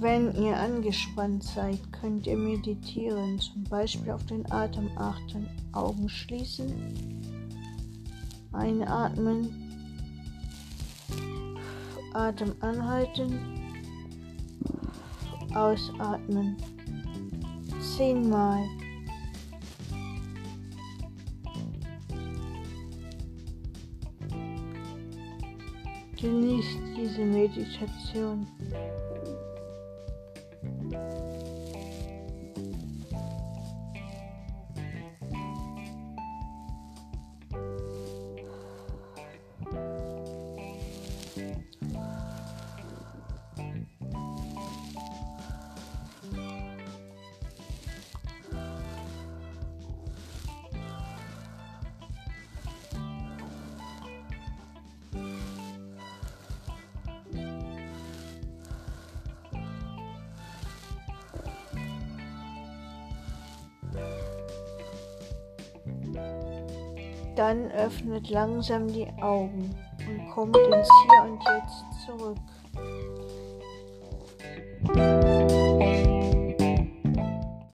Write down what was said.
Wenn ihr angespannt seid, könnt ihr meditieren, zum Beispiel auf den Atem achten, Augen schließen, einatmen, Atem anhalten, ausatmen, zehnmal. Genießt diese Meditation. Dann öffnet langsam die Augen und kommt ins Hier und Jetzt zurück.